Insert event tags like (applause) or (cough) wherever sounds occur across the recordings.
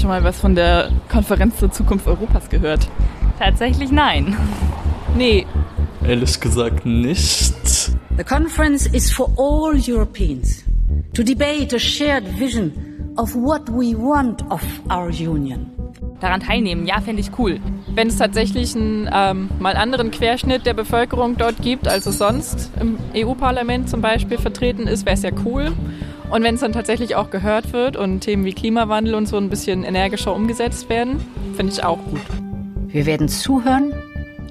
schon mal was von der Konferenz zur Zukunft Europas gehört? Tatsächlich nein. Nee. Ehrlich gesagt nicht. The conference is for all Europeans to debate a shared vision of what we want of our union. Daran teilnehmen, ja, fände ich cool. Wenn es tatsächlich einen ähm, mal anderen Querschnitt der Bevölkerung dort gibt, als es sonst im EU-Parlament zum Beispiel vertreten ist, wäre es ja cool. Und wenn es dann tatsächlich auch gehört wird und Themen wie Klimawandel und so ein bisschen energischer umgesetzt werden, finde ich auch gut. Wir werden zuhören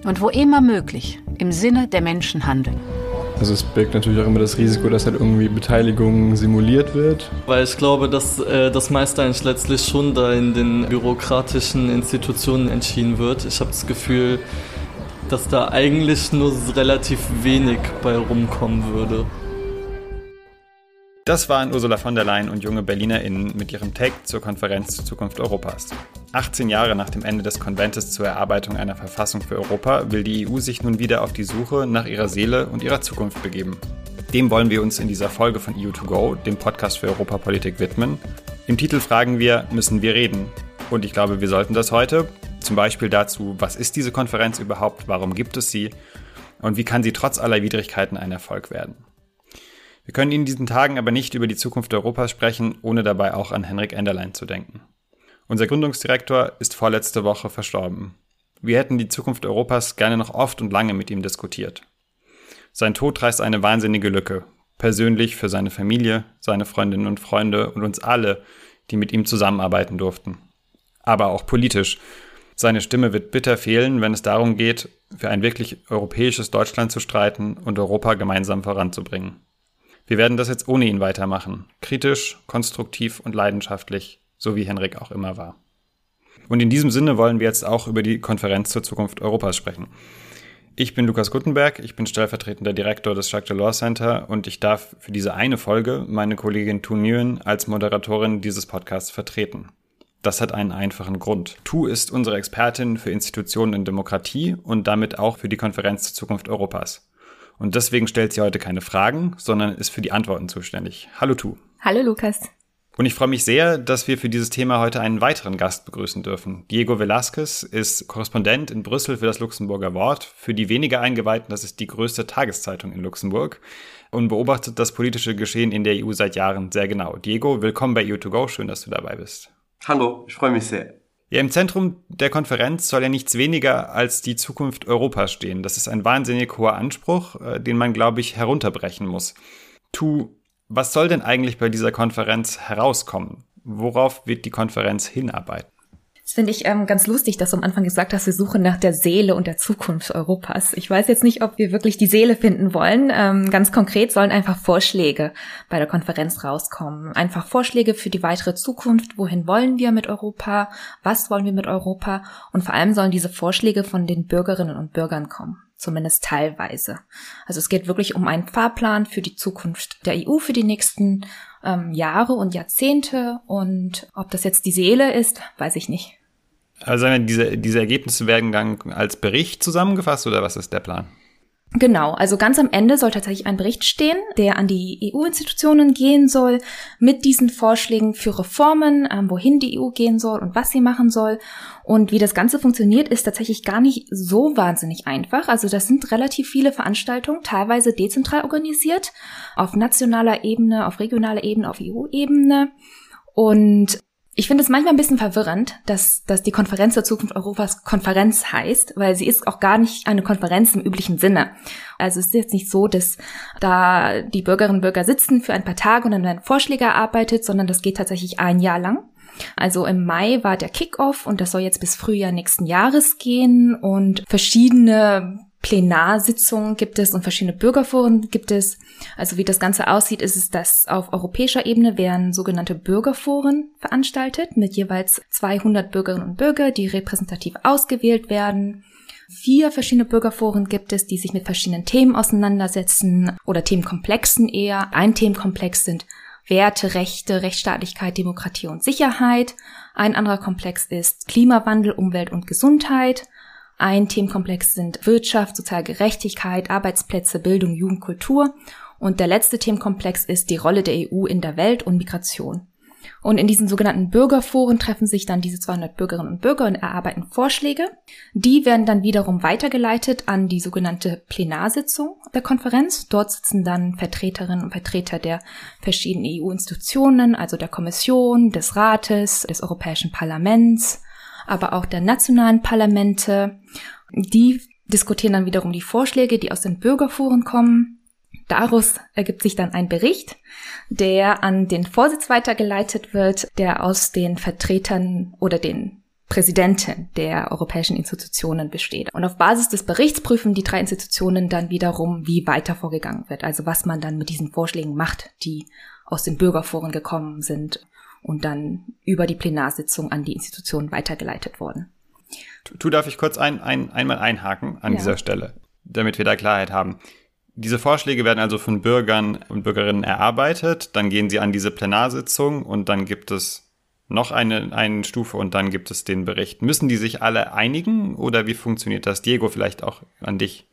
und wo immer möglich im Sinne der Menschen handeln. Also es birgt natürlich auch immer das Risiko, dass halt irgendwie Beteiligung simuliert wird. Weil ich glaube, dass äh, das meiste eigentlich letztlich schon da in den bürokratischen Institutionen entschieden wird. Ich habe das Gefühl, dass da eigentlich nur relativ wenig bei rumkommen würde. Das waren Ursula von der Leyen und junge BerlinerInnen mit ihrem Take zur Konferenz zur Zukunft Europas. 18 Jahre nach dem Ende des Konventes zur Erarbeitung einer Verfassung für Europa will die EU sich nun wieder auf die Suche nach ihrer Seele und ihrer Zukunft begeben. Dem wollen wir uns in dieser Folge von EU2Go, dem Podcast für Europapolitik, widmen. Im Titel fragen wir, müssen wir reden? Und ich glaube, wir sollten das heute. Zum Beispiel dazu, was ist diese Konferenz überhaupt, warum gibt es sie und wie kann sie trotz aller Widrigkeiten ein Erfolg werden? Wir können in diesen Tagen aber nicht über die Zukunft Europas sprechen, ohne dabei auch an Henrik Enderlein zu denken. Unser Gründungsdirektor ist vorletzte Woche verstorben. Wir hätten die Zukunft Europas gerne noch oft und lange mit ihm diskutiert. Sein Tod reißt eine wahnsinnige Lücke, persönlich für seine Familie, seine Freundinnen und Freunde und uns alle, die mit ihm zusammenarbeiten durften. Aber auch politisch. Seine Stimme wird bitter fehlen, wenn es darum geht, für ein wirklich europäisches Deutschland zu streiten und Europa gemeinsam voranzubringen. Wir werden das jetzt ohne ihn weitermachen. Kritisch, konstruktiv und leidenschaftlich, so wie Henrik auch immer war. Und in diesem Sinne wollen wir jetzt auch über die Konferenz zur Zukunft Europas sprechen. Ich bin Lukas Guttenberg, ich bin stellvertretender Direktor des Jacques Delors Center und ich darf für diese eine Folge meine Kollegin Tu Nguyen als Moderatorin dieses Podcasts vertreten. Das hat einen einfachen Grund. Tu ist unsere Expertin für Institutionen in Demokratie und damit auch für die Konferenz zur Zukunft Europas. Und deswegen stellt sie heute keine Fragen, sondern ist für die Antworten zuständig. Hallo Tu. Hallo Lukas. Und ich freue mich sehr, dass wir für dieses Thema heute einen weiteren Gast begrüßen dürfen. Diego Velasquez ist Korrespondent in Brüssel für das Luxemburger Wort. Für die weniger Eingeweihten, das ist die größte Tageszeitung in Luxemburg und beobachtet das politische Geschehen in der EU seit Jahren sehr genau. Diego, willkommen bei EU2Go. Schön, dass du dabei bist. Hallo, ich freue mich sehr. Ja, im Zentrum der Konferenz soll ja nichts weniger als die Zukunft Europas stehen. Das ist ein wahnsinnig hoher Anspruch, äh, den man, glaube ich, herunterbrechen muss. Tu, was soll denn eigentlich bei dieser Konferenz herauskommen? Worauf wird die Konferenz hinarbeiten? Das finde ich ähm, ganz lustig, dass du am Anfang gesagt hast, wir suchen nach der Seele und der Zukunft Europas. Ich weiß jetzt nicht, ob wir wirklich die Seele finden wollen. Ähm, ganz konkret sollen einfach Vorschläge bei der Konferenz rauskommen. Einfach Vorschläge für die weitere Zukunft. Wohin wollen wir mit Europa? Was wollen wir mit Europa? Und vor allem sollen diese Vorschläge von den Bürgerinnen und Bürgern kommen. Zumindest teilweise. Also es geht wirklich um einen Fahrplan für die Zukunft der EU für die nächsten ähm, Jahre und Jahrzehnte. Und ob das jetzt die Seele ist, weiß ich nicht. Also diese, diese Ergebnisse werden dann als Bericht zusammengefasst oder was ist der Plan? Genau, also ganz am Ende soll tatsächlich ein Bericht stehen, der an die EU-Institutionen gehen soll, mit diesen Vorschlägen für Reformen, ähm, wohin die EU gehen soll und was sie machen soll. Und wie das Ganze funktioniert, ist tatsächlich gar nicht so wahnsinnig einfach. Also das sind relativ viele Veranstaltungen, teilweise dezentral organisiert, auf nationaler Ebene, auf regionaler Ebene, auf EU-Ebene. Und ich finde es manchmal ein bisschen verwirrend, dass, dass die Konferenz zur Zukunft Europas Konferenz heißt, weil sie ist auch gar nicht eine Konferenz im üblichen Sinne. Also es ist jetzt nicht so, dass da die Bürgerinnen und Bürger sitzen für ein paar Tage und dann werden Vorschläge erarbeitet, sondern das geht tatsächlich ein Jahr lang. Also im Mai war der Kickoff und das soll jetzt bis Frühjahr nächsten Jahres gehen und verschiedene Plenarsitzungen gibt es und verschiedene Bürgerforen gibt es. Also wie das Ganze aussieht, ist es, dass auf europäischer Ebene werden sogenannte Bürgerforen veranstaltet mit jeweils 200 Bürgerinnen und Bürger, die repräsentativ ausgewählt werden. Vier verschiedene Bürgerforen gibt es, die sich mit verschiedenen Themen auseinandersetzen oder Themenkomplexen eher. Ein Themenkomplex sind Werte, Rechte, Rechtsstaatlichkeit, Demokratie und Sicherheit. Ein anderer Komplex ist Klimawandel, Umwelt und Gesundheit. Ein Themenkomplex sind Wirtschaft, soziale Gerechtigkeit, Arbeitsplätze, Bildung, Jugend, Kultur. Und der letzte Themenkomplex ist die Rolle der EU in der Welt und Migration. Und in diesen sogenannten Bürgerforen treffen sich dann diese 200 Bürgerinnen und Bürger und erarbeiten Vorschläge. Die werden dann wiederum weitergeleitet an die sogenannte Plenarsitzung der Konferenz. Dort sitzen dann Vertreterinnen und Vertreter der verschiedenen EU-Institutionen, also der Kommission, des Rates, des Europäischen Parlaments, aber auch der nationalen Parlamente. Die diskutieren dann wiederum die Vorschläge, die aus den Bürgerforen kommen Daraus ergibt sich dann ein Bericht, der an den Vorsitz weitergeleitet wird, der aus den Vertretern oder den Präsidenten der europäischen Institutionen besteht. Und auf Basis des Berichts prüfen die drei Institutionen dann wiederum, wie weiter vorgegangen wird. Also was man dann mit diesen Vorschlägen macht, die aus den Bürgerforen gekommen sind und dann über die Plenarsitzung an die Institutionen weitergeleitet wurden. Tu, darf ich kurz ein, ein, einmal einhaken an ja. dieser Stelle, damit wir da Klarheit haben. Diese Vorschläge werden also von Bürgern und Bürgerinnen erarbeitet, dann gehen sie an diese Plenarsitzung und dann gibt es noch eine, eine Stufe und dann gibt es den Bericht. Müssen die sich alle einigen oder wie funktioniert das? Diego, vielleicht auch an dich.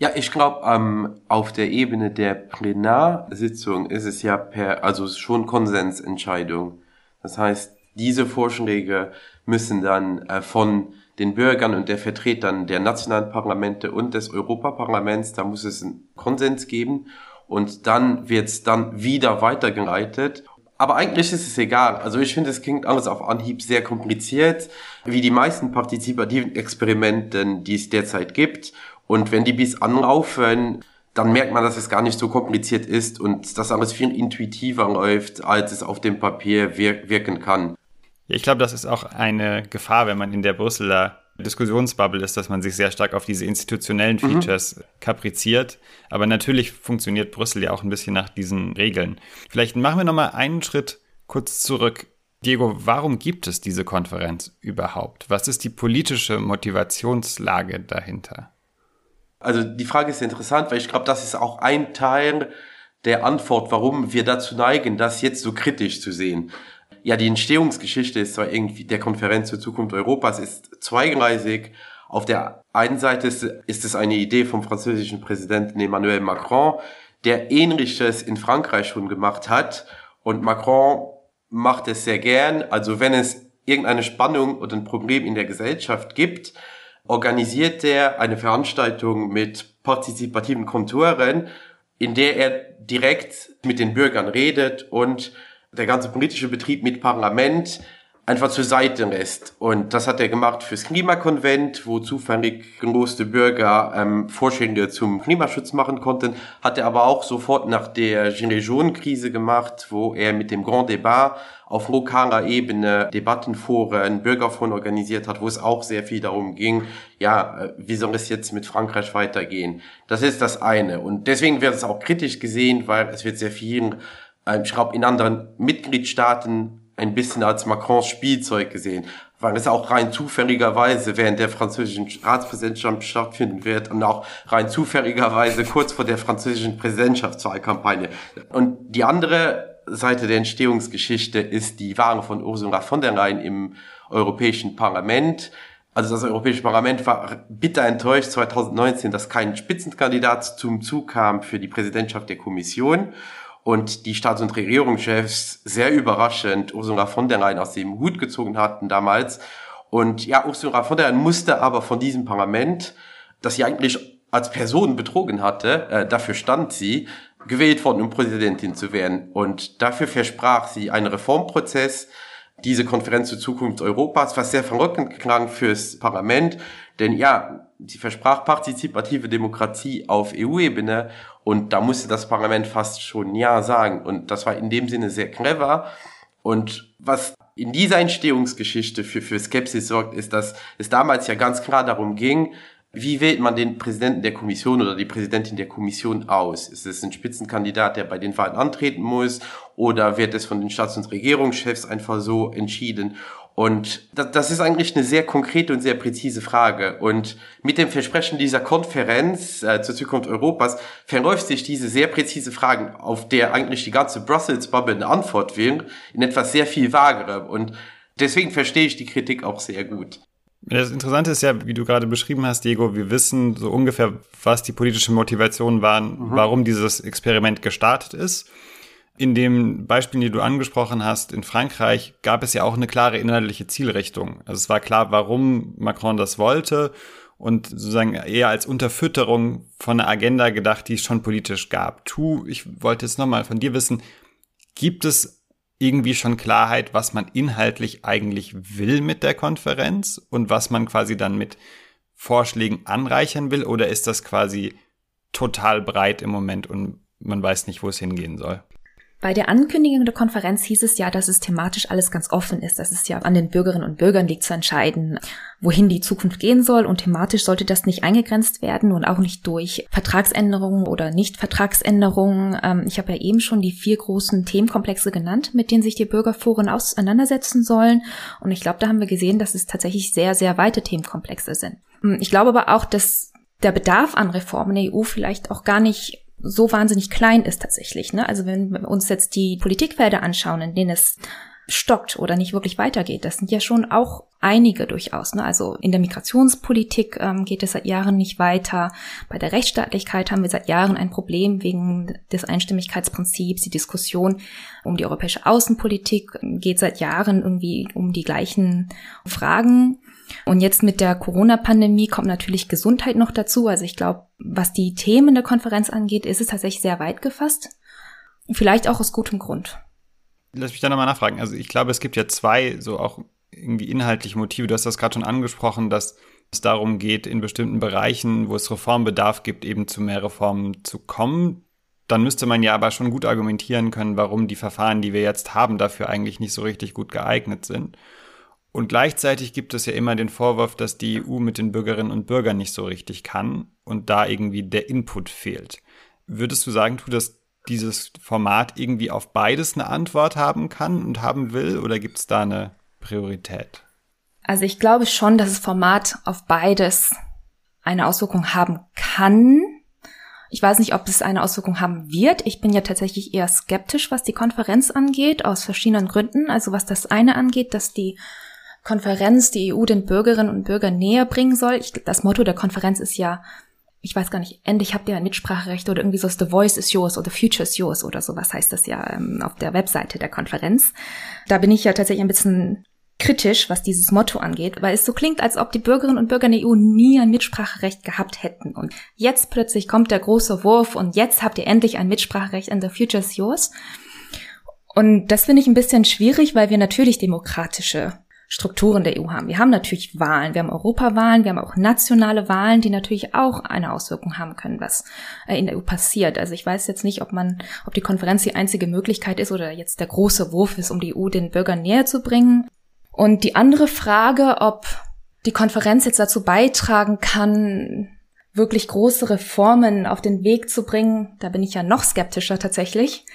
Ja, ich glaube, ähm, auf der Ebene der Plenarsitzung ist es ja per, also schon Konsensentscheidung. Das heißt, diese Vorschläge müssen dann äh, von den Bürgern und der Vertretern der nationalen Parlamente und des Europaparlaments, da muss es einen Konsens geben und dann wird es dann wieder weitergeleitet. Aber eigentlich ist es egal. Also ich finde, es klingt alles auf Anhieb sehr kompliziert, wie die meisten partizipativen Experimenten, die es derzeit gibt. Und wenn die bis anlaufen, dann merkt man, dass es gar nicht so kompliziert ist und dass alles viel intuitiver läuft, als es auf dem Papier wir wirken kann. Ja, ich glaube, das ist auch eine Gefahr, wenn man in der Brüsseler Diskussionsbubble ist, dass man sich sehr stark auf diese institutionellen mhm. Features mhm. kapriziert. Aber natürlich funktioniert Brüssel ja auch ein bisschen nach diesen Regeln. Vielleicht machen wir nochmal einen Schritt kurz zurück. Diego, warum gibt es diese Konferenz überhaupt? Was ist die politische Motivationslage dahinter? Also die Frage ist interessant, weil ich glaube, das ist auch ein Teil der Antwort, warum wir dazu neigen, das jetzt so kritisch zu sehen ja, die Entstehungsgeschichte ist zwar irgendwie der Konferenz zur Zukunft Europas ist zweigleisig. Auf der einen Seite ist, ist es eine Idee vom französischen Präsidenten Emmanuel Macron, der ähnliches in Frankreich schon gemacht hat. Und Macron macht es sehr gern. Also wenn es irgendeine Spannung oder ein Problem in der Gesellschaft gibt, organisiert er eine Veranstaltung mit partizipativen Konturen, in der er direkt mit den Bürgern redet und der ganze politische Betrieb mit Parlament einfach zur Seite lässt. Und das hat er gemacht fürs Klimakonvent, wo zufällig geloste Bürger ähm, Vorschläge zum Klimaschutz machen konnten. Hat er aber auch sofort nach der Gilets Jaunes-Krise gemacht, wo er mit dem Grand Débat auf lokaler Ebene Debattenforen, Bürgerforen organisiert hat, wo es auch sehr viel darum ging, ja, äh, wie soll es jetzt mit Frankreich weitergehen? Das ist das eine. Und deswegen wird es auch kritisch gesehen, weil es wird sehr viel ähm, ich glaube, in anderen Mitgliedstaaten ein bisschen als Macrons Spielzeug gesehen, weil es auch rein zufälligerweise während der französischen Ratspräsidentschaft stattfinden wird und auch rein zufälligerweise kurz vor der französischen Präsidentschaftswahlkampagne. Und die andere Seite der Entstehungsgeschichte ist die Wahl von Ursula von der Leyen im Europäischen Parlament. Also das Europäische Parlament war bitter enttäuscht 2019, dass kein Spitzenkandidat zum Zug kam für die Präsidentschaft der Kommission und die Staats- und Regierungschefs sehr überraschend Ursula von der Leyen aus dem Hut gezogen hatten damals. Und ja, Ursula von der Leyen musste aber von diesem Parlament, das sie eigentlich als Person betrogen hatte, äh, dafür stand sie, gewählt worden, um Präsidentin zu werden. Und dafür versprach sie einen Reformprozess, diese Konferenz zur Zukunft Europas, was sehr verrückend klang fürs Parlament, denn ja, sie versprach partizipative Demokratie auf EU-Ebene und da musste das Parlament fast schon Ja sagen. Und das war in dem Sinne sehr clever. Und was in dieser Entstehungsgeschichte für, für Skepsis sorgt, ist, dass es damals ja ganz klar darum ging, wie wählt man den Präsidenten der Kommission oder die Präsidentin der Kommission aus? Ist es ein Spitzenkandidat, der bei den Wahlen antreten muss? Oder wird es von den Staats- und Regierungschefs einfach so entschieden? Und das ist eigentlich eine sehr konkrete und sehr präzise Frage. Und mit dem Versprechen dieser Konferenz äh, zur Zukunft Europas verläuft sich diese sehr präzise Frage, auf der eigentlich die ganze Brussels-Bubble eine Antwort will, in etwas sehr viel vagere. Und deswegen verstehe ich die Kritik auch sehr gut. Das Interessante ist ja, wie du gerade beschrieben hast, Diego, wir wissen so ungefähr, was die politische Motivation waren, mhm. warum dieses Experiment gestartet ist. In dem Beispiel, die du angesprochen hast, in Frankreich gab es ja auch eine klare inhaltliche Zielrichtung. Also es war klar, warum Macron das wollte und sozusagen eher als Unterfütterung von einer Agenda gedacht, die es schon politisch gab. Tu, ich wollte jetzt nochmal von dir wissen, gibt es irgendwie schon Klarheit, was man inhaltlich eigentlich will mit der Konferenz und was man quasi dann mit Vorschlägen anreichern will? Oder ist das quasi total breit im Moment und man weiß nicht, wo es hingehen soll? Bei der Ankündigung der Konferenz hieß es ja, dass es thematisch alles ganz offen ist. dass es ja an den Bürgerinnen und Bürgern liegt zu entscheiden, wohin die Zukunft gehen soll. Und thematisch sollte das nicht eingegrenzt werden und auch nicht durch Vertragsänderungen oder Nicht-Vertragsänderungen. Ähm, ich habe ja eben schon die vier großen Themenkomplexe genannt, mit denen sich die Bürgerforen auseinandersetzen sollen. Und ich glaube, da haben wir gesehen, dass es tatsächlich sehr, sehr weite Themenkomplexe sind. Ähm, ich glaube aber auch, dass der Bedarf an Reformen in der EU vielleicht auch gar nicht so wahnsinnig klein ist tatsächlich. Ne? Also wenn wir uns jetzt die Politikfelder anschauen, in denen es stockt oder nicht wirklich weitergeht, das sind ja schon auch einige durchaus. Ne? Also in der Migrationspolitik ähm, geht es seit Jahren nicht weiter. Bei der Rechtsstaatlichkeit haben wir seit Jahren ein Problem wegen des Einstimmigkeitsprinzips. Die Diskussion um die europäische Außenpolitik geht seit Jahren irgendwie um die gleichen Fragen. Und jetzt mit der Corona-Pandemie kommt natürlich Gesundheit noch dazu. Also ich glaube, was die Themen der Konferenz angeht, ist es tatsächlich sehr weit gefasst. Vielleicht auch aus gutem Grund. Lass mich da nochmal nachfragen. Also ich glaube, es gibt ja zwei so auch irgendwie inhaltliche Motive. Du hast das gerade schon angesprochen, dass es darum geht, in bestimmten Bereichen, wo es Reformbedarf gibt, eben zu mehr Reformen zu kommen. Dann müsste man ja aber schon gut argumentieren können, warum die Verfahren, die wir jetzt haben, dafür eigentlich nicht so richtig gut geeignet sind. Und gleichzeitig gibt es ja immer den Vorwurf, dass die EU mit den Bürgerinnen und Bürgern nicht so richtig kann und da irgendwie der Input fehlt. Würdest du sagen, tu, dass dieses Format irgendwie auf beides eine Antwort haben kann und haben will oder gibt es da eine Priorität? Also ich glaube schon, dass das Format auf beides eine Auswirkung haben kann. Ich weiß nicht, ob es eine Auswirkung haben wird. Ich bin ja tatsächlich eher skeptisch, was die Konferenz angeht, aus verschiedenen Gründen. Also was das eine angeht, dass die Konferenz die EU den Bürgerinnen und Bürgern näher bringen soll. Ich, das Motto der Konferenz ist ja, ich weiß gar nicht, endlich habt ihr ein Mitspracherecht oder irgendwie so, the voice is yours oder the future is yours oder so, was heißt das ja ähm, auf der Webseite der Konferenz. Da bin ich ja tatsächlich ein bisschen kritisch, was dieses Motto angeht, weil es so klingt, als ob die Bürgerinnen und Bürger in der EU nie ein Mitspracherecht gehabt hätten. Und jetzt plötzlich kommt der große Wurf und jetzt habt ihr endlich ein Mitspracherecht and the future is yours. Und das finde ich ein bisschen schwierig, weil wir natürlich demokratische Strukturen der EU haben. Wir haben natürlich Wahlen, wir haben Europawahlen, wir haben auch nationale Wahlen, die natürlich auch eine Auswirkung haben können, was äh, in der EU passiert. Also ich weiß jetzt nicht, ob man, ob die Konferenz die einzige Möglichkeit ist oder jetzt der große Wurf ist, um die EU den Bürgern näher zu bringen. Und die andere Frage, ob die Konferenz jetzt dazu beitragen kann, wirklich große Reformen auf den Weg zu bringen, da bin ich ja noch skeptischer tatsächlich.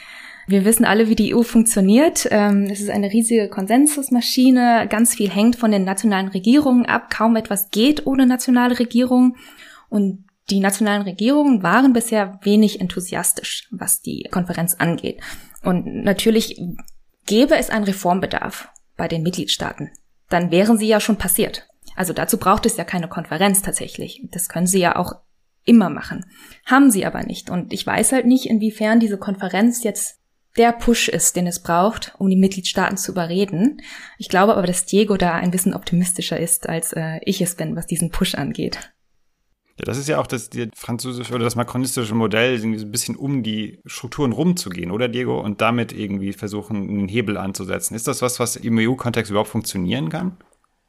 Wir wissen alle, wie die EU funktioniert. Ähm, es ist eine riesige Konsensusmaschine. Ganz viel hängt von den nationalen Regierungen ab. Kaum etwas geht ohne nationale Regierung. Und die nationalen Regierungen waren bisher wenig enthusiastisch, was die Konferenz angeht. Und natürlich gäbe es einen Reformbedarf bei den Mitgliedstaaten. Dann wären sie ja schon passiert. Also dazu braucht es ja keine Konferenz tatsächlich. Das können sie ja auch immer machen. Haben sie aber nicht. Und ich weiß halt nicht, inwiefern diese Konferenz jetzt der Push ist, den es braucht, um die Mitgliedstaaten zu überreden. Ich glaube aber, dass Diego da ein bisschen optimistischer ist, als äh, ich es bin, was diesen Push angeht. Ja, das ist ja auch das die französische oder das makronistische Modell, irgendwie so ein bisschen um die Strukturen rumzugehen, oder Diego? Und damit irgendwie versuchen, einen Hebel anzusetzen. Ist das was, was im EU-Kontext überhaupt funktionieren kann?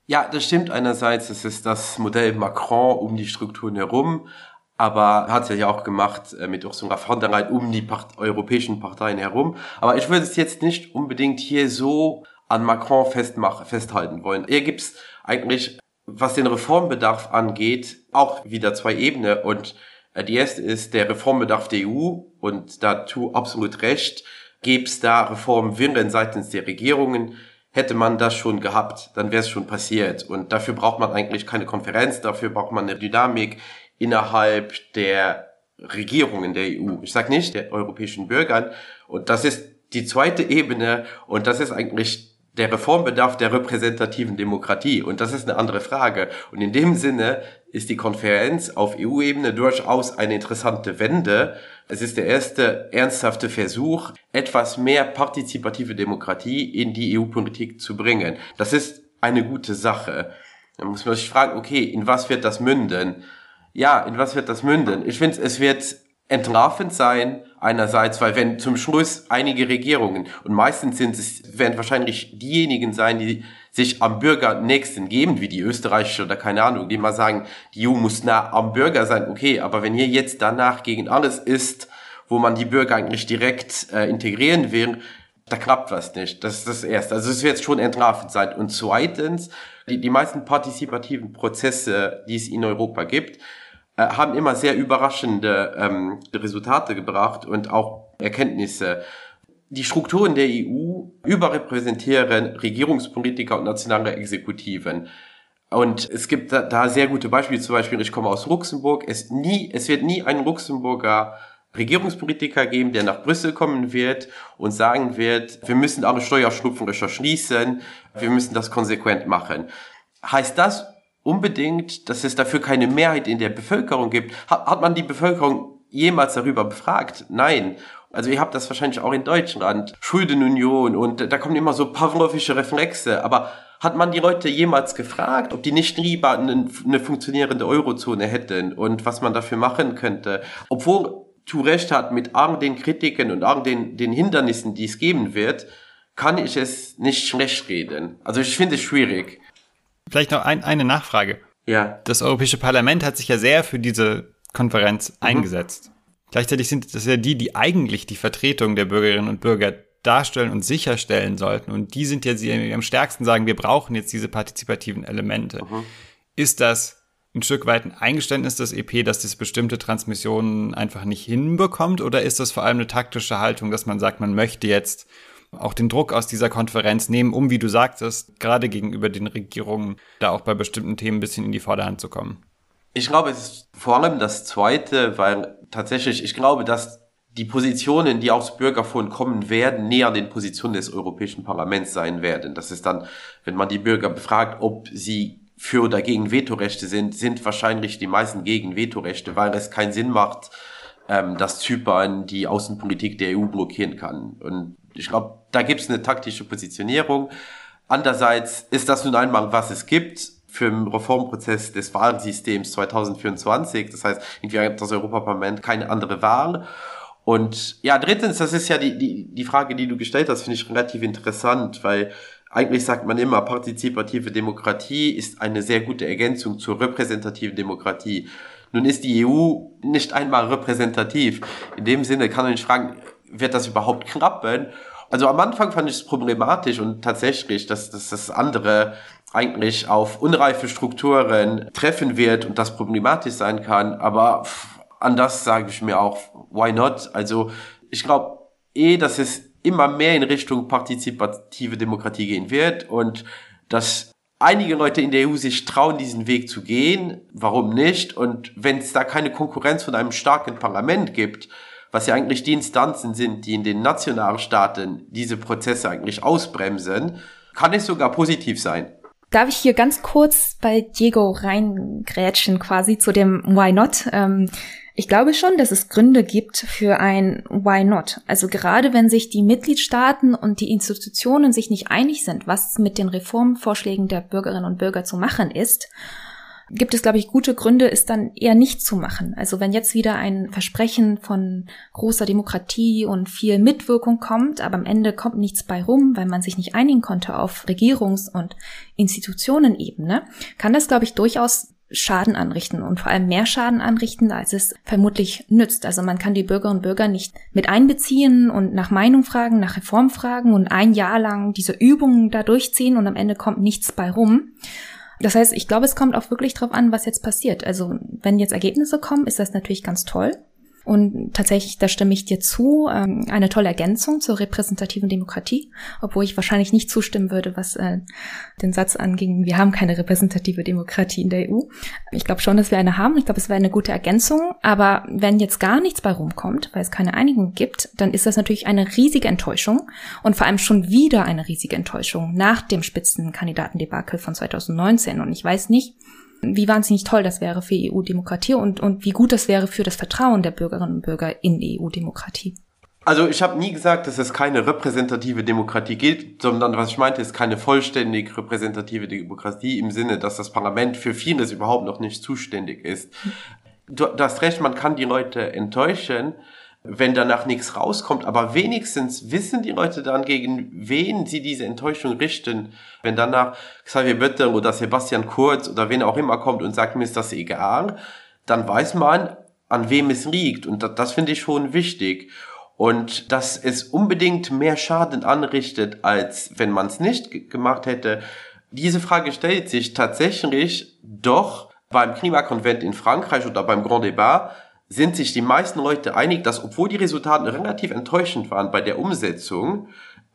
Ja, das stimmt einerseits. Es ist das Modell Macron um die Strukturen herum aber hat es ja auch gemacht äh, mit Ursula von der Leyen um die Part europäischen Parteien herum. Aber ich würde es jetzt nicht unbedingt hier so an Macron festmachen, festhalten wollen. Hier gibt's eigentlich, was den Reformbedarf angeht, auch wieder zwei Ebenen. Und äh, die erste ist der Reformbedarf der EU. Und dazu absolut recht. Gäb's da Reformwillen seitens der Regierungen, hätte man das schon gehabt, dann wäre es schon passiert. Und dafür braucht man eigentlich keine Konferenz, dafür braucht man eine Dynamik innerhalb der Regierungen der EU. Ich sage nicht der europäischen Bürgern. Und das ist die zweite Ebene und das ist eigentlich der Reformbedarf der repräsentativen Demokratie. Und das ist eine andere Frage. Und in dem Sinne ist die Konferenz auf EU-Ebene durchaus eine interessante Wende. Es ist der erste ernsthafte Versuch, etwas mehr partizipative Demokratie in die EU-Politik zu bringen. Das ist eine gute Sache. Da muss man sich fragen, okay, in was wird das münden? Ja, in was wird das münden? Ich finde, es wird entlarvend sein, einerseits, weil wenn zum Schluss einige Regierungen, und meistens sind es, werden wahrscheinlich diejenigen sein, die sich am Bürger nächsten geben, wie die österreichische oder keine Ahnung, die mal sagen, die EU muss nah am Bürger sein, okay, aber wenn hier jetzt danach gegen alles ist, wo man die Bürger eigentlich direkt äh, integrieren will, da klappt was nicht. Das ist das Erste. Also es wird schon entlarvend sein. Und zweitens, die, die meisten partizipativen Prozesse, die es in Europa gibt, äh, haben immer sehr überraschende ähm, Resultate gebracht und auch Erkenntnisse. Die Strukturen der EU überrepräsentieren Regierungspolitiker und nationale Exekutiven. Und es gibt da, da sehr gute Beispiele. Zum Beispiel, ich komme aus Luxemburg. Es, nie, es wird nie einen Luxemburger Regierungspolitiker geben, der nach Brüssel kommen wird und sagen wird, wir müssen alle Steuerschlupflöcher schließen, wir müssen das konsequent machen. Heißt das unbedingt, dass es dafür keine Mehrheit in der Bevölkerung gibt. Hat, hat man die Bevölkerung jemals darüber befragt? Nein. Also ihr habt das wahrscheinlich auch in Deutschland. Schuldenunion und da kommen immer so pavlovische Reflexe. Aber hat man die Leute jemals gefragt, ob die nicht lieber eine, eine funktionierende Eurozone hätten und was man dafür machen könnte? Obwohl du recht hat mit all den Kritiken und all den, den Hindernissen, die es geben wird, kann ich es nicht schlecht reden. Also ich finde es schwierig. Vielleicht noch ein, eine Nachfrage. Ja. Das Europäische Parlament hat sich ja sehr für diese Konferenz mhm. eingesetzt. Gleichzeitig sind das ja die, die eigentlich die Vertretung der Bürgerinnen und Bürger darstellen und sicherstellen sollten. Und die sind ja sie am stärksten sagen, wir brauchen jetzt diese partizipativen Elemente. Mhm. Ist das ein Stück weit ein Eingeständnis des EP, dass das bestimmte Transmissionen einfach nicht hinbekommt? Oder ist das vor allem eine taktische Haltung, dass man sagt, man möchte jetzt auch den Druck aus dieser Konferenz nehmen, um, wie du sagtest, gerade gegenüber den Regierungen da auch bei bestimmten Themen ein bisschen in die Vorderhand zu kommen? Ich glaube, es ist vor allem das Zweite, weil tatsächlich, ich glaube, dass die Positionen, die aus Bürgerfonds kommen werden, näher an den Positionen des Europäischen Parlaments sein werden. Das ist dann, wenn man die Bürger befragt, ob sie für oder gegen Vetorechte sind, sind wahrscheinlich die meisten gegen Vetorechte, weil es keinen Sinn macht, ähm, dass Zypern die Außenpolitik der EU blockieren kann. Und ich glaube, da gibt es eine taktische Positionierung. Andererseits ist das nun einmal, was es gibt für den Reformprozess des Wahlsystems 2024. Das heißt, irgendwie hat das Europaparlament keine andere Wahl. Und ja, drittens, das ist ja die, die, die Frage, die du gestellt hast, finde ich relativ interessant, weil eigentlich sagt man immer, partizipative Demokratie ist eine sehr gute Ergänzung zur repräsentativen Demokratie. Nun ist die EU nicht einmal repräsentativ. In dem Sinne kann man sich fragen, wird das überhaupt klappen? Also am Anfang fand ich es problematisch und tatsächlich, dass, dass das andere eigentlich auf unreife Strukturen treffen wird und das problematisch sein kann. Aber an das sage ich mir auch, why not? Also ich glaube eh, dass es immer mehr in Richtung partizipative Demokratie gehen wird und dass einige Leute in der EU sich trauen, diesen Weg zu gehen. Warum nicht? Und wenn es da keine Konkurrenz von einem starken Parlament gibt, was ja eigentlich die Instanzen sind, die in den Nationalstaaten diese Prozesse eigentlich ausbremsen, kann es sogar positiv sein. Darf ich hier ganz kurz bei Diego reingrätschen quasi zu dem Why Not? Ähm, ich glaube schon, dass es Gründe gibt für ein Why Not. Also gerade wenn sich die Mitgliedstaaten und die Institutionen sich nicht einig sind, was mit den Reformvorschlägen der Bürgerinnen und Bürger zu machen ist, gibt es, glaube ich, gute Gründe, es dann eher nicht zu machen. Also wenn jetzt wieder ein Versprechen von großer Demokratie und viel Mitwirkung kommt, aber am Ende kommt nichts bei rum, weil man sich nicht einigen konnte auf Regierungs- und Institutionenebene, kann das, glaube ich, durchaus Schaden anrichten und vor allem mehr Schaden anrichten, als es vermutlich nützt. Also man kann die Bürgerinnen und Bürger nicht mit einbeziehen und nach Meinung fragen, nach Reform fragen und ein Jahr lang diese Übungen da durchziehen und am Ende kommt nichts bei rum. Das heißt, ich glaube, es kommt auch wirklich drauf an, was jetzt passiert. Also wenn jetzt Ergebnisse kommen, ist das natürlich ganz toll. Und tatsächlich, da stimme ich dir zu, ähm, eine tolle Ergänzung zur repräsentativen Demokratie, obwohl ich wahrscheinlich nicht zustimmen würde, was äh, den Satz anging, wir haben keine repräsentative Demokratie in der EU. Ich glaube schon, dass wir eine haben. Ich glaube, es wäre eine gute Ergänzung. Aber wenn jetzt gar nichts bei rumkommt, weil es keine Einigung gibt, dann ist das natürlich eine riesige Enttäuschung und vor allem schon wieder eine riesige Enttäuschung nach dem Spitzenkandidatendebakel von 2019. Und ich weiß nicht, wie wahnsinnig toll das wäre für EU-Demokratie und, und wie gut das wäre für das Vertrauen der Bürgerinnen und Bürger in EU-Demokratie. Also ich habe nie gesagt, dass es keine repräsentative Demokratie gibt, sondern was ich meinte, ist keine vollständig repräsentative Demokratie im Sinne, dass das Parlament für vieles überhaupt noch nicht zuständig ist. Du, hast recht, man kann die Leute enttäuschen, wenn danach nichts rauskommt, aber wenigstens wissen die Leute dann, gegen wen sie diese Enttäuschung richten. Wenn danach Xavier Bötter oder Sebastian Kurz oder wen auch immer kommt und sagt, mir ist das egal, dann weiß man, an wem es liegt. Und das, das finde ich schon wichtig und dass es unbedingt mehr Schaden anrichtet, als wenn man es nicht gemacht hätte. Diese Frage stellt sich tatsächlich doch beim Klimakonvent in Frankreich oder beim Grand Débat sind sich die meisten Leute einig, dass obwohl die Resultate relativ enttäuschend waren bei der Umsetzung,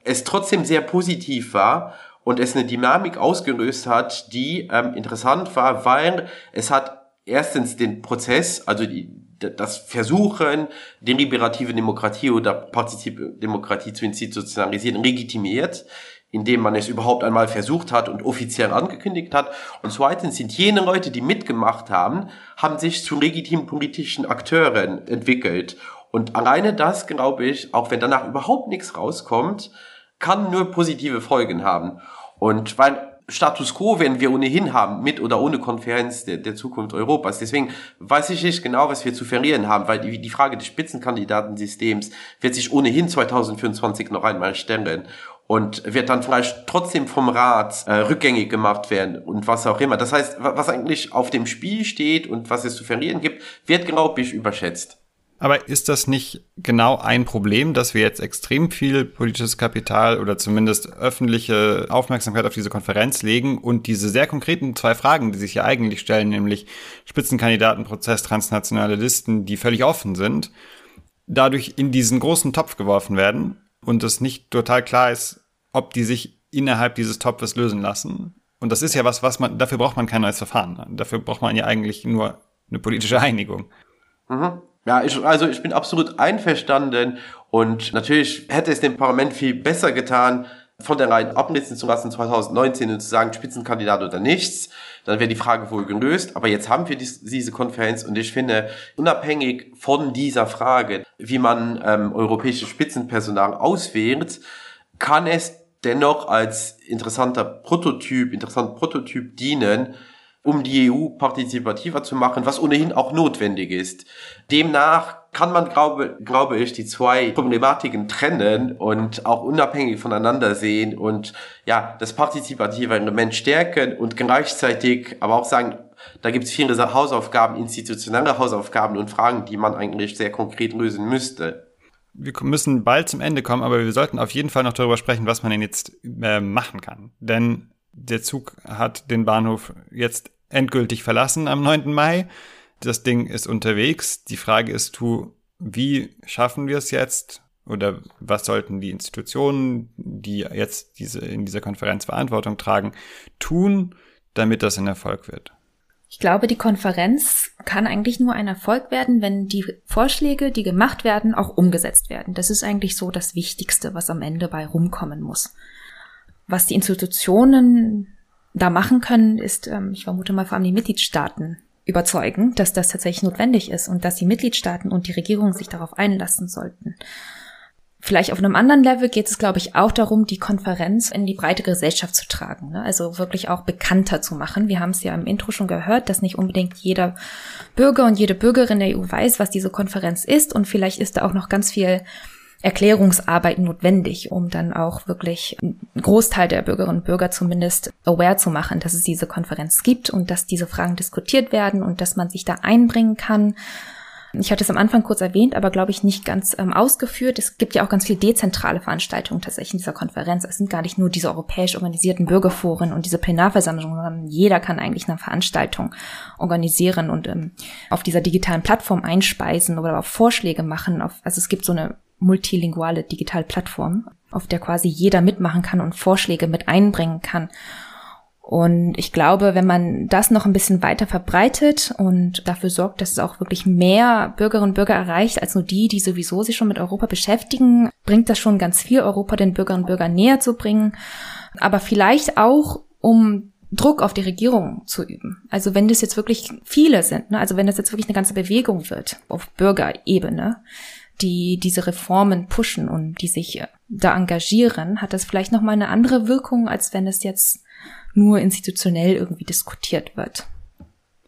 es trotzdem sehr positiv war und es eine Dynamik ausgelöst hat, die ähm, interessant war, weil es hat erstens den Prozess, also die, das Versuchen, deliberative Demokratie oder partizipative Demokratie zu institutionalisieren, legitimiert, indem man es überhaupt einmal versucht hat und offiziell angekündigt hat. Und zweitens sind jene Leute, die mitgemacht haben, haben sich zu legitimen politischen Akteuren entwickelt. Und alleine das, glaube ich, auch wenn danach überhaupt nichts rauskommt, kann nur positive Folgen haben. Und weil Status quo werden wir ohnehin haben, mit oder ohne Konferenz der, der Zukunft Europas. Deswegen weiß ich nicht genau, was wir zu verlieren haben, weil die, die Frage des Spitzenkandidatensystems wird sich ohnehin 2025 noch einmal stellen und wird dann vielleicht trotzdem vom Rat äh, rückgängig gemacht werden und was auch immer. Das heißt, was eigentlich auf dem Spiel steht und was es zu verlieren gibt, wird, glaube ich, überschätzt. Aber ist das nicht genau ein Problem, dass wir jetzt extrem viel politisches Kapital oder zumindest öffentliche Aufmerksamkeit auf diese Konferenz legen und diese sehr konkreten zwei Fragen, die sich ja eigentlich stellen, nämlich Spitzenkandidatenprozess, transnationale Listen, die völlig offen sind, dadurch in diesen großen Topf geworfen werden und es nicht total klar ist, ob die sich innerhalb dieses Topfes lösen lassen. Und das ist ja was, was man, dafür braucht man kein neues Verfahren. Dafür braucht man ja eigentlich nur eine politische Einigung. Mhm. Ja, ich, also ich bin absolut einverstanden und natürlich hätte es dem Parlament viel besser getan, von der Reihe abnitzen zu lassen 2019 und zu sagen, Spitzenkandidat oder nichts, dann wäre die Frage wohl gelöst. Aber jetzt haben wir dies, diese Konferenz und ich finde, unabhängig von dieser Frage, wie man ähm, europäisches Spitzenpersonal auswählt, kann es dennoch als interessanter Prototyp, interessanter Prototyp dienen, um die EU partizipativer zu machen, was ohnehin auch notwendig ist. Demnach kann man, glaube, glaube ich, die zwei Problematiken trennen und auch unabhängig voneinander sehen und ja, das partizipative Element stärken und gleichzeitig aber auch sagen, da gibt es viele Hausaufgaben, institutionelle Hausaufgaben und Fragen, die man eigentlich sehr konkret lösen müsste. Wir müssen bald zum Ende kommen, aber wir sollten auf jeden Fall noch darüber sprechen, was man denn jetzt äh, machen kann. Denn der Zug hat den Bahnhof jetzt endgültig verlassen am 9. Mai. Das Ding ist unterwegs. Die Frage ist, du, wie schaffen wir es jetzt? Oder was sollten die Institutionen, die jetzt diese, in dieser Konferenz Verantwortung tragen, tun, damit das ein Erfolg wird? Ich glaube, die Konferenz kann eigentlich nur ein Erfolg werden, wenn die Vorschläge, die gemacht werden, auch umgesetzt werden. Das ist eigentlich so das Wichtigste, was am Ende bei rumkommen muss. Was die Institutionen da machen können, ist, ähm, ich vermute mal vor allem die Mitgliedstaaten überzeugen, dass das tatsächlich notwendig ist und dass die Mitgliedstaaten und die Regierung sich darauf einlassen sollten. Vielleicht auf einem anderen Level geht es, glaube ich, auch darum, die Konferenz in die breite Gesellschaft zu tragen. Ne? Also wirklich auch bekannter zu machen. Wir haben es ja im Intro schon gehört, dass nicht unbedingt jeder Bürger und jede Bürgerin der EU weiß, was diese Konferenz ist. Und vielleicht ist da auch noch ganz viel Erklärungsarbeit notwendig, um dann auch wirklich einen Großteil der Bürgerinnen und Bürger zumindest aware zu machen, dass es diese Konferenz gibt und dass diese Fragen diskutiert werden und dass man sich da einbringen kann. Ich hatte es am Anfang kurz erwähnt, aber glaube ich nicht ganz ähm, ausgeführt. Es gibt ja auch ganz viele dezentrale Veranstaltungen tatsächlich in dieser Konferenz. Es sind gar nicht nur diese europäisch organisierten Bürgerforen und diese Plenarversammlungen, sondern jeder kann eigentlich eine Veranstaltung organisieren und ähm, auf dieser digitalen Plattform einspeisen oder auch Vorschläge machen. Auf, also es gibt so eine multilinguale Digitalplattform, auf der quasi jeder mitmachen kann und Vorschläge mit einbringen kann. Und ich glaube, wenn man das noch ein bisschen weiter verbreitet und dafür sorgt, dass es auch wirklich mehr Bürgerinnen und Bürger erreicht, als nur die, die sowieso sich schon mit Europa beschäftigen, bringt das schon ganz viel, Europa den Bürgerinnen und Bürgern näher zu bringen. Aber vielleicht auch, um Druck auf die Regierung zu üben. Also wenn das jetzt wirklich viele sind, ne, also wenn das jetzt wirklich eine ganze Bewegung wird auf Bürgerebene, die diese Reformen pushen und die sich äh, da engagieren, hat das vielleicht noch mal eine andere Wirkung, als wenn es jetzt nur institutionell irgendwie diskutiert wird.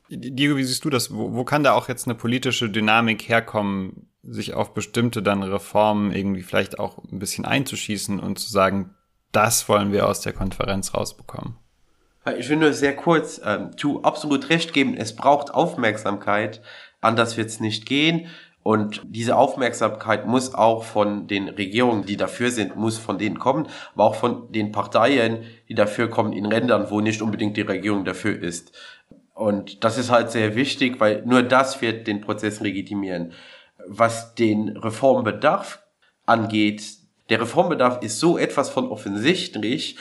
Diego, wie siehst du das? Wo, wo kann da auch jetzt eine politische Dynamik herkommen, sich auf bestimmte dann Reformen irgendwie vielleicht auch ein bisschen einzuschießen und zu sagen, das wollen wir aus der Konferenz rausbekommen? Ich will nur sehr kurz ähm, du absolut recht geben, es braucht Aufmerksamkeit, anders wird es nicht gehen. Und diese Aufmerksamkeit muss auch von den Regierungen, die dafür sind, muss von denen kommen, aber auch von den Parteien, die dafür kommen in Ländern, wo nicht unbedingt die Regierung dafür ist. Und das ist halt sehr wichtig, weil nur das wird den Prozess legitimieren. Was den Reformbedarf angeht, der Reformbedarf ist so etwas von offensichtlich.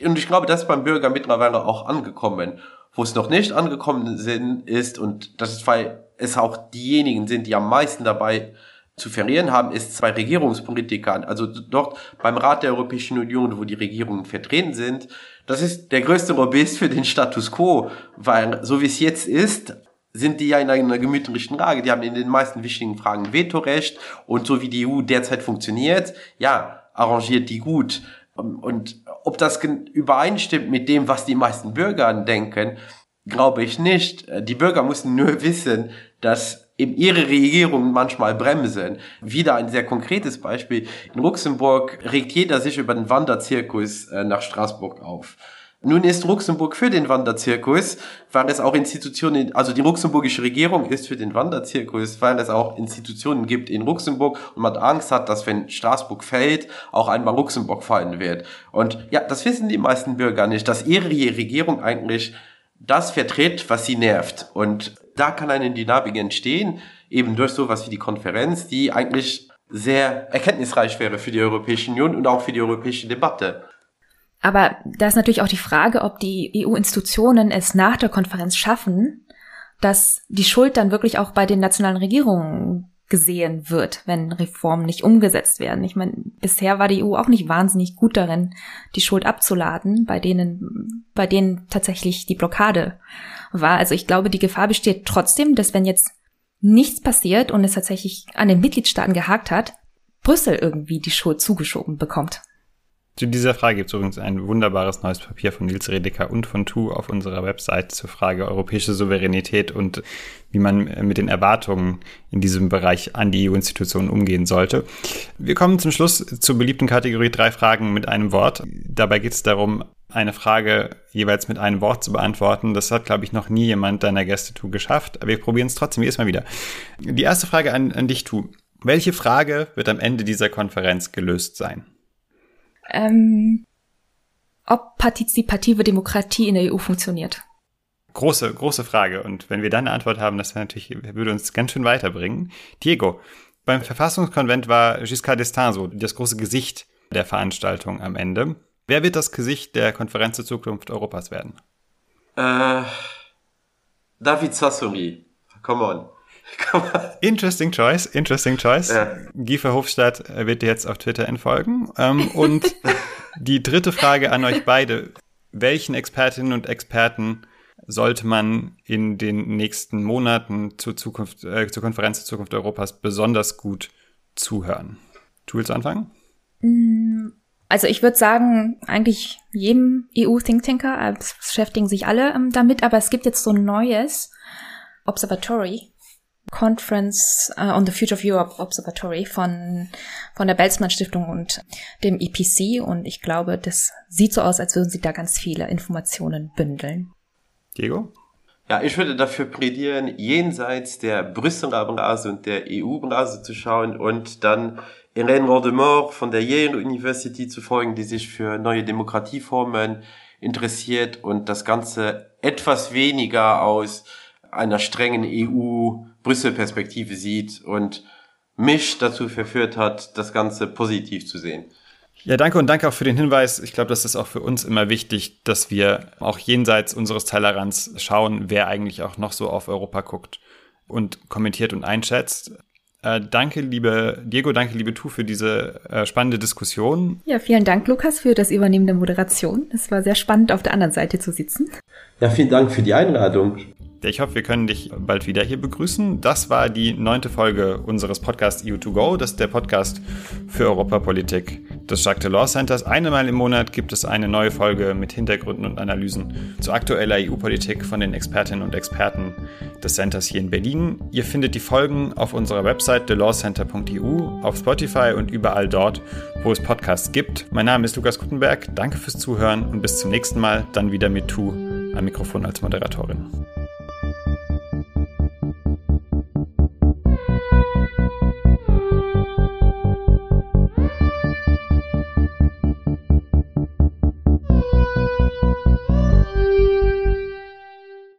Und ich glaube, das ist beim Bürger mittlerweile auch angekommen. Wo es noch nicht angekommen sind, ist, und das ist, weil es auch diejenigen sind, die am meisten dabei zu verlieren haben, ist zwei Regierungspolitikern, also dort beim Rat der Europäischen Union, wo die Regierungen vertreten sind, das ist der größte Lobbyist für den Status quo, weil so wie es jetzt ist, sind die ja in einer gemütlichen Lage. Die haben in den meisten wichtigen Fragen Vetorecht und so wie die EU derzeit funktioniert, ja, arrangiert die gut. Und ob das übereinstimmt mit dem, was die meisten Bürger denken, glaube ich nicht. Die Bürger müssen nur (laughs) wissen, dass eben ihre Regierungen manchmal bremsen. Wieder ein sehr konkretes Beispiel. In Luxemburg regt jeder sich über den Wanderzirkus äh, nach Straßburg auf. Nun ist Luxemburg für den Wanderzirkus, weil es auch Institutionen, also die luxemburgische Regierung ist für den Wanderzirkus, weil es auch Institutionen gibt in Luxemburg und man Angst hat, dass wenn Straßburg fällt, auch einmal Luxemburg fallen wird. Und ja, das wissen die meisten Bürger nicht, dass ihre Regierung eigentlich das vertritt, was sie nervt. Und da kann eine Dynamik entstehen, eben durch sowas wie die Konferenz, die eigentlich sehr erkenntnisreich wäre für die Europäische Union und auch für die europäische Debatte. Aber da ist natürlich auch die Frage, ob die EU-Institutionen es nach der Konferenz schaffen, dass die Schuld dann wirklich auch bei den nationalen Regierungen gesehen wird, wenn Reformen nicht umgesetzt werden. Ich meine, bisher war die EU auch nicht wahnsinnig gut darin, die Schuld abzuladen, bei denen, bei denen tatsächlich die Blockade war. Also ich glaube, die Gefahr besteht trotzdem, dass wenn jetzt nichts passiert und es tatsächlich an den Mitgliedstaaten gehakt hat, Brüssel irgendwie die Schuld zugeschoben bekommt. Zu dieser Frage gibt es übrigens ein wunderbares neues Papier von Nils Redeker und von Tu auf unserer Website zur Frage europäische Souveränität und wie man mit den Erwartungen in diesem Bereich an die EU-Institutionen umgehen sollte. Wir kommen zum Schluss zur beliebten Kategorie drei Fragen mit einem Wort. Dabei geht es darum, eine Frage jeweils mit einem Wort zu beantworten. Das hat, glaube ich, noch nie jemand deiner Gäste Tu geschafft. Aber wir probieren es trotzdem jedes Mal wieder. Die erste Frage an, an dich, Tu. Welche Frage wird am Ende dieser Konferenz gelöst sein? Ähm, ob partizipative Demokratie in der EU funktioniert. Große, große Frage. Und wenn wir dann eine Antwort haben, das wäre natürlich, würde uns ganz schön weiterbringen. Diego, beim Verfassungskonvent war Giscard d'Estaing so das große Gesicht der Veranstaltung am Ende. Wer wird das Gesicht der Konferenz zur Zukunft Europas werden? Äh, David Sassoli. Come on. (laughs) Interesting choice, interesting choice. Ja. Guy Verhofstadt wird dir jetzt auf Twitter entfolgen. Ähm, und (laughs) die dritte Frage an euch beide. Welchen Expertinnen und Experten sollte man in den nächsten Monaten zur Zukunft, äh, zur Konferenz zur Zukunft Europas besonders gut zuhören? Du willst anfangen? Mm, also ich würde sagen, eigentlich jedem EU-Thinktanker, äh, beschäftigen sich alle ähm, damit, aber es gibt jetzt so ein neues Observatory, Conference uh, on the Future of Europe Observatory von, von der Belzmann Stiftung und dem EPC. Und ich glaube, das sieht so aus, als würden sie da ganz viele Informationen bündeln. Diego? Ja, ich würde dafür plädieren, jenseits der Brüsseler Blase und der EU-Blase zu schauen und dann Irene Waldemort von der Yale University zu folgen, die sich für neue Demokratieformen interessiert und das Ganze etwas weniger aus einer strengen EU-Brüssel-Perspektive sieht und mich dazu verführt hat, das Ganze positiv zu sehen. Ja, danke und danke auch für den Hinweis. Ich glaube, das ist auch für uns immer wichtig, dass wir auch jenseits unseres Tellerrands schauen, wer eigentlich auch noch so auf Europa guckt und kommentiert und einschätzt. Äh, danke, liebe Diego, danke, liebe Tu, für diese äh, spannende Diskussion. Ja, vielen Dank, Lukas, für das Übernehmen der Moderation. Es war sehr spannend, auf der anderen Seite zu sitzen. Ja, vielen Dank für die Einladung. Ich hoffe, wir können dich bald wieder hier begrüßen. Das war die neunte Folge unseres Podcasts EU2Go. Das ist der Podcast für Europapolitik des Jacques Delors Centers. Einmal im Monat gibt es eine neue Folge mit Hintergründen und Analysen zu aktueller EU-Politik von den Expertinnen und Experten des Centers hier in Berlin. Ihr findet die Folgen auf unserer Website delawcenter.eu, auf Spotify und überall dort, wo es Podcasts gibt. Mein Name ist Lukas Gutenberg. Danke fürs Zuhören und bis zum nächsten Mal. Dann wieder mit Tu am Mikrofon als Moderatorin.